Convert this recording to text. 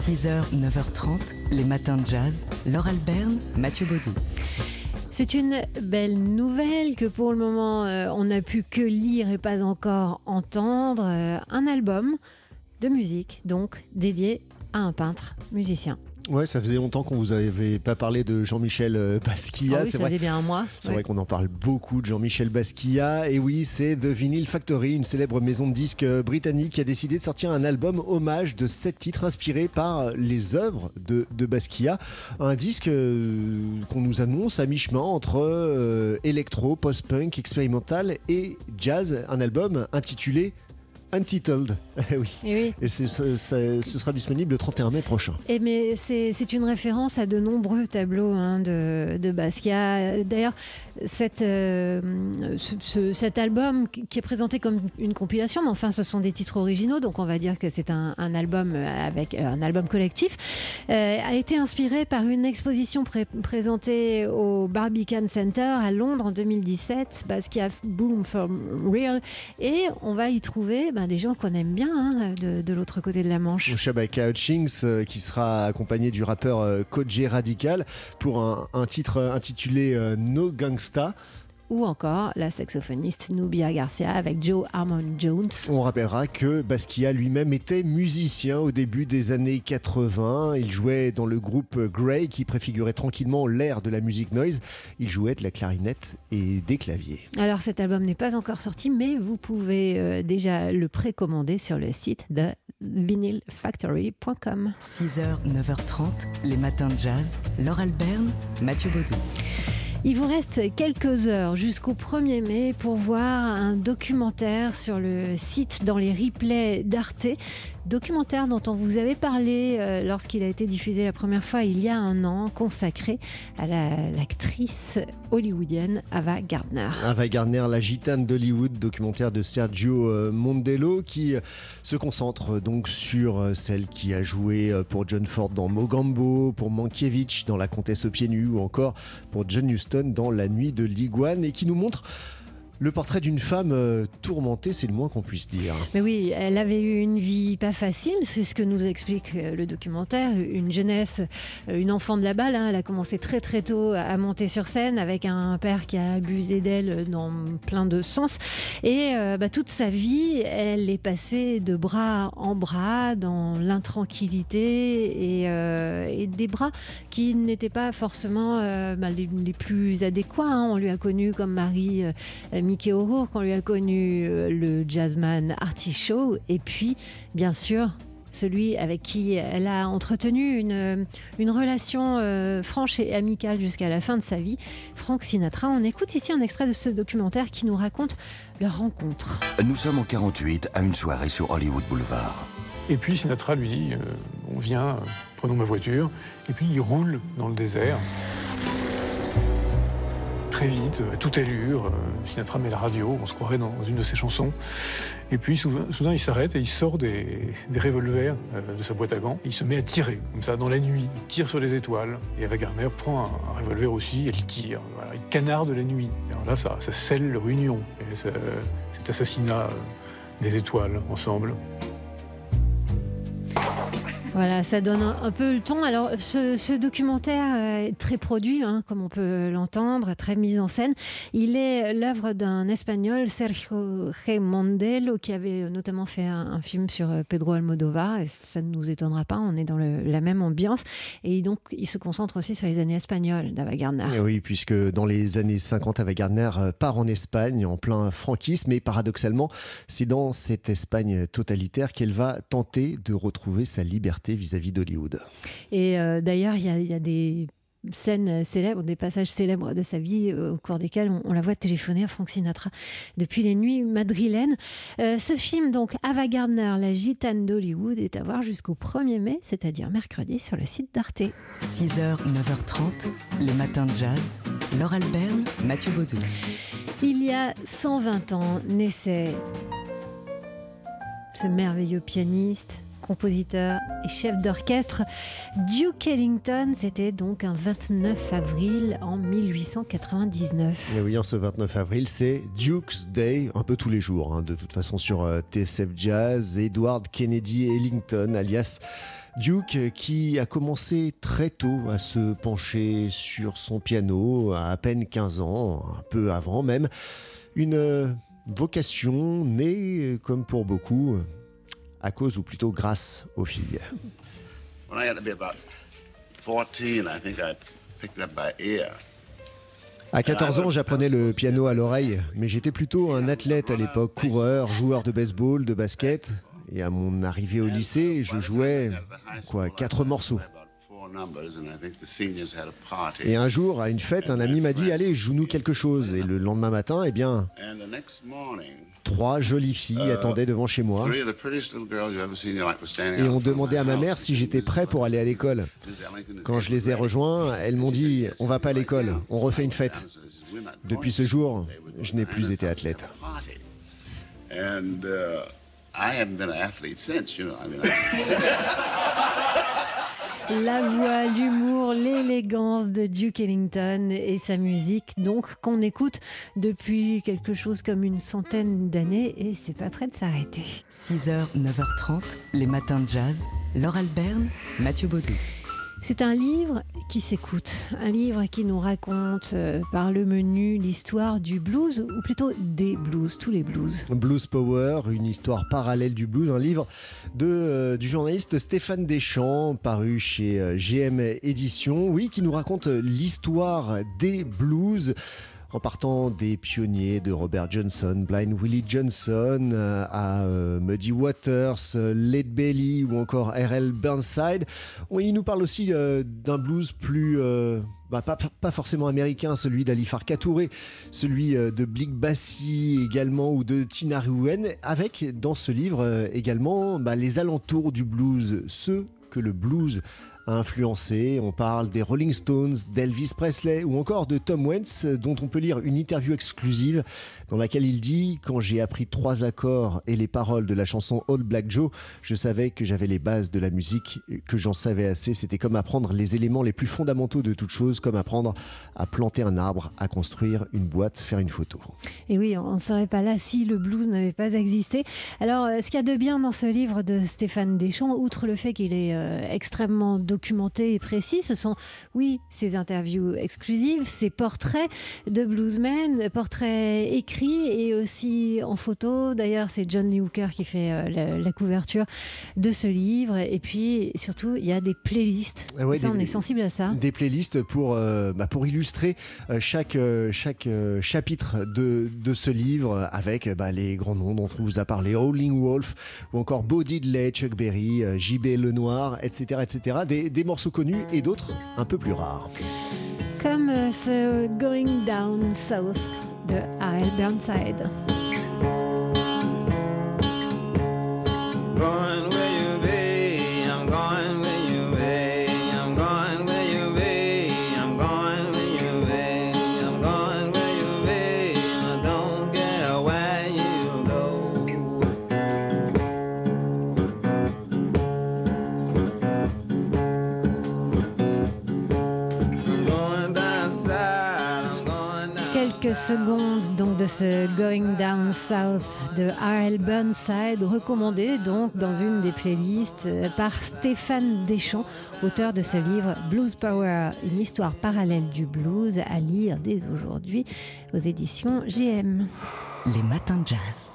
6h, 9h30, les matins de jazz. Laure Alberne, Mathieu Baudou. C'est une belle nouvelle que pour le moment euh, on n'a pu que lire et pas encore entendre. Euh, un album de musique donc dédié à un peintre musicien. Ouais, ça faisait longtemps qu'on vous avait pas parlé de Jean-Michel euh, Basquiat. Ah oui, c'est ça vrai. bien un mois. C'est Ouais. vrai qu'on en parle beaucoup de Jean-Michel Basquiat. Et oui, c'est The Vinyl Factory, une célèbre maison de disques euh, britannique qui a décidé de sortir un album hommage de sept titres inspirés par les œuvres de, de Basquiat. Un disque euh, qu'on nous annonce à mi-chemin entre euh, électro, post-punk, expérimental et jazz. Un album intitulé Untitled. Eh oui. Et oui. Et ce sera disponible le 31 mai prochain. Et mais c'est une référence à de nombreux tableaux hein, de, de Basquiat. D'ailleurs, euh, ce- ce- cet album qui est présenté comme une compilation, mais enfin, ce sont des titres originaux, donc on va dire que c'est un, un album avec euh, un album collectif, euh, a été inspiré par une exposition pré- présentée au Barbican Center à Londres en 2017, Basquiat Boom from Real, et on va y trouver ben, des gens qu'on aime bien hein, de, l'autre côté de la Manche. Shabaka Hutchings euh, qui sera accompagné du rappeur euh, Radical pour un, un titre intitulé euh, No Gangsta. Ou encore la saxophoniste Nubia Garcia avec Joe Harmon Jones. On rappellera que Basquiat lui-même était musicien au début des années 80. Il jouait dans le groupe Grey qui préfigurait tranquillement l'ère de la musique noise. Il jouait de la clarinette et des claviers. Alors cet album n'est pas encore sorti, mais vous pouvez euh, déjà le précommander sur le site de vinylfactory.com. 6h, 9h30, les matins de jazz. Laure Alberne, Mathieu Baudou. Il vous reste quelques heures jusqu'au 1er mai pour voir un documentaire sur le site dans les replays d'Arte. Documentaire dont on vous avait parlé euh, lorsqu'il a été diffusé la première fois il y a un an, consacré à la- l'actrice hollywoodienne Ava Gardner. Ava Gardner, la gitane d'Hollywood, documentaire de Sergio euh, Mondello qui euh, se concentre donc sur celle qui a joué pour John Ford dans Mogambo, pour Mankiewicz dans La Comtesse aux pieds nus ou encore pour John Huston dans La nuit de l'iguane et qui nous montre le portrait d'une femme euh, tourmentée, c'est le moins qu'on puisse dire. Mais oui, elle avait eu une vie pas facile, c'est ce que nous explique euh, le documentaire. Une jeunesse, euh, une enfant de la balle. hein. Elle a commencé très très tôt à monter sur scène avec un père qui a abusé d'elle dans plein de sens. Et euh, bah, toute sa vie, elle est passée de bras en bras dans l'intranquillité et, euh, des bras qui n'étaient pas forcément euh, bah, les, plus adéquats. hein. On lui a connu comme mari euh, Mickey O'Rourke, on lui a connu euh, le jazzman Artie Shaw, et puis, bien sûr, celui avec qui elle a entretenu une, une relation euh, franche et amicale jusqu'à la fin de sa vie, Frank Sinatra. On écoute ici un extrait de ce documentaire qui nous raconte leur rencontre. Nous sommes en 48 à une soirée sur Hollywood Boulevard. Et puis Sinatra lui dit euh, On vient, euh, prenons ma voiture. Et puis il roule dans le désert. Très vite, à toute allure. euh, Sinatra met la radio, on se croirait dans une de ses chansons. Et puis soudain, il s'arrête et il sort des, des revolvers euh, de sa boîte à gants. Et il se met à tirer, comme ça, dans la nuit. Il tire sur les étoiles. Et Ava Gardner prend un, revolver aussi, elle tire. Voilà, il canarde la nuit. Et alors là, ça, ça scelle leur union. Et cet assassinat euh, des étoiles ensemble. Voilà, ça donne un, peu le ton. Alors, ce, documentaire euh, est très produit, hein, comme on peut l'entendre, très mis en scène. Il est l'œuvre d'un Espagnol, Sergio G. Qui avait notamment fait un, film sur euh, Pedro Almodovar. Et ça ne nous étonnera pas, on est dans la même ambiance. Et donc, il se concentre aussi sur les années espagnoles d'Ava Gardner. Et oui, puisque dans les années 50, Ava Gardner euh, part en Espagne en plein franquisme, et paradoxalement, c'est dans cette Espagne totalitaire qu'elle va tenter de retrouver sa liberté vis-à-vis d'Hollywood. Et euh, d'ailleurs, il y a, il y a des scènes célèbres, des passages célèbres de sa vie euh, au cours desquels on, on la voit téléphoner à Frank Sinatra depuis les nuits madrilènes. Euh, ce film, donc, Ava Gardner, la gitane d'Hollywood, est à voir jusqu'au 1er mai, c'est-à-dire mercredi, sur le site d'Arte. 6h, 9h30, les matins de jazz. Laure Alberne, Mathieu Baudou. Il y a 120 ans naissait ce merveilleux pianiste, compositeur et chef d'orchestre Duke Ellington. C'était donc un 29 avril en 1899. Et oui, en ce 29 avril, c'est Duke's Day, un peu tous les jours, hein, de toute façon sur euh, TSF Jazz, Edward Kennedy Ellington, alias Duke qui a commencé très tôt à se pencher sur son piano, à à peine 15 ans, un peu avant même. Une euh, vocation née, comme pour beaucoup, à cause ou plutôt grâce aux filles. When I got to be about 14, I think I picked it up by ear. À 14 ans, j'apprenais le piano à l'oreille, mais j'étais plutôt un athlète à l'époque, coureur, joueur de baseball, de basket. Et à mon arrivée au lycée, je jouais quoi, quatre morceaux. Et un jour, à une fête, un ami m'a dit Allez, joue-nous quelque chose. Et le lendemain matin, eh bien, trois jolies filles attendaient devant chez moi. Et ont demandé à ma mère si j'étais prêt pour aller à l'école. Quand je les ai rejoints, elles m'ont dit On va pas à l'école, on refait une fête. Depuis ce jour, je n'ai plus été athlète. I haven't been an athlete since, you know. I mean, La voix, l'humour, l'élégance de Duke Ellington et sa musique, donc qu'on écoute depuis quelque chose comme une centaine d'années et c'est pas prêt de s'arrêter. 6h, 9h30, les matins de jazz. Laure Alberne, Mathieu Baudou. C'est un livre qui s'écoute, un livre qui nous raconte euh, par le menu l'histoire du blues, ou plutôt des blues, tous les blues. Blues Power, une histoire parallèle du blues, un livre euh, du journaliste Stéphane Deschamps, paru chez euh, GM Éditions, oui, qui nous raconte l'histoire des blues en partant des pionniers de Robert Johnson, Blind Willie Johnson, euh, à euh, Muddy Waters, Led Belly ou encore R.L. Burnside. Il nous parle aussi euh, d'un blues plus... Bah, pas, forcément américain, celui d'Ali Farka Touré, celui de Blick Bassi également ou de Tina Rouen, avec dans ce livre également bah, les alentours du blues, ceux que le blues On parle des Rolling Stones, d'Elvis Presley ou encore de Tom Wentz, dont on peut lire une interview exclusive dans laquelle il dit Quand j'ai appris trois accords et les paroles de la chanson Old Black Joe, je savais que j'avais les bases de la musique, que j'en savais assez. C'était comme apprendre les éléments les plus fondamentaux de toute chose, comme apprendre à planter un arbre, à construire une boîte, faire une photo. Et oui, on ne serait pas là si le blues n'avait pas existé. Alors, euh, ce qu'il y a de bien dans ce livre de Stéphane Deschamps, outre le fait qu'il est euh, extrêmement documenté et précis, ce sont, oui, ses interviews exclusives, ses portraits de bluesmen, portraits écrits et aussi en photo. D'ailleurs, c'est John Lee Hooker qui fait euh, la, couverture de ce livre. Et puis, surtout, il y a des playlists. Ah ça, on est sensible à ça. Des playlists pour, euh, bah, pour illustrer euh, chaque, chaque chapitre de, de, ce livre avec bah, les grands noms dont on vous a parlé, Howling Wolf ou encore Bo Diddley, Chuck Berry, JB Lenoir, etc. etc. Des, des morceaux connus et d'autres un peu plus rares. Comme ce Going Down South de A.L. Burnside. Quelques secondes donc de ce Going Down South de R.L. Burnside, recommandé donc dans une des playlists euh, par Stéphane Deschamps, auteur de ce livre Blues Power, une histoire parallèle du blues à lire dès aujourd'hui aux éditions GM. Les matins de jazz.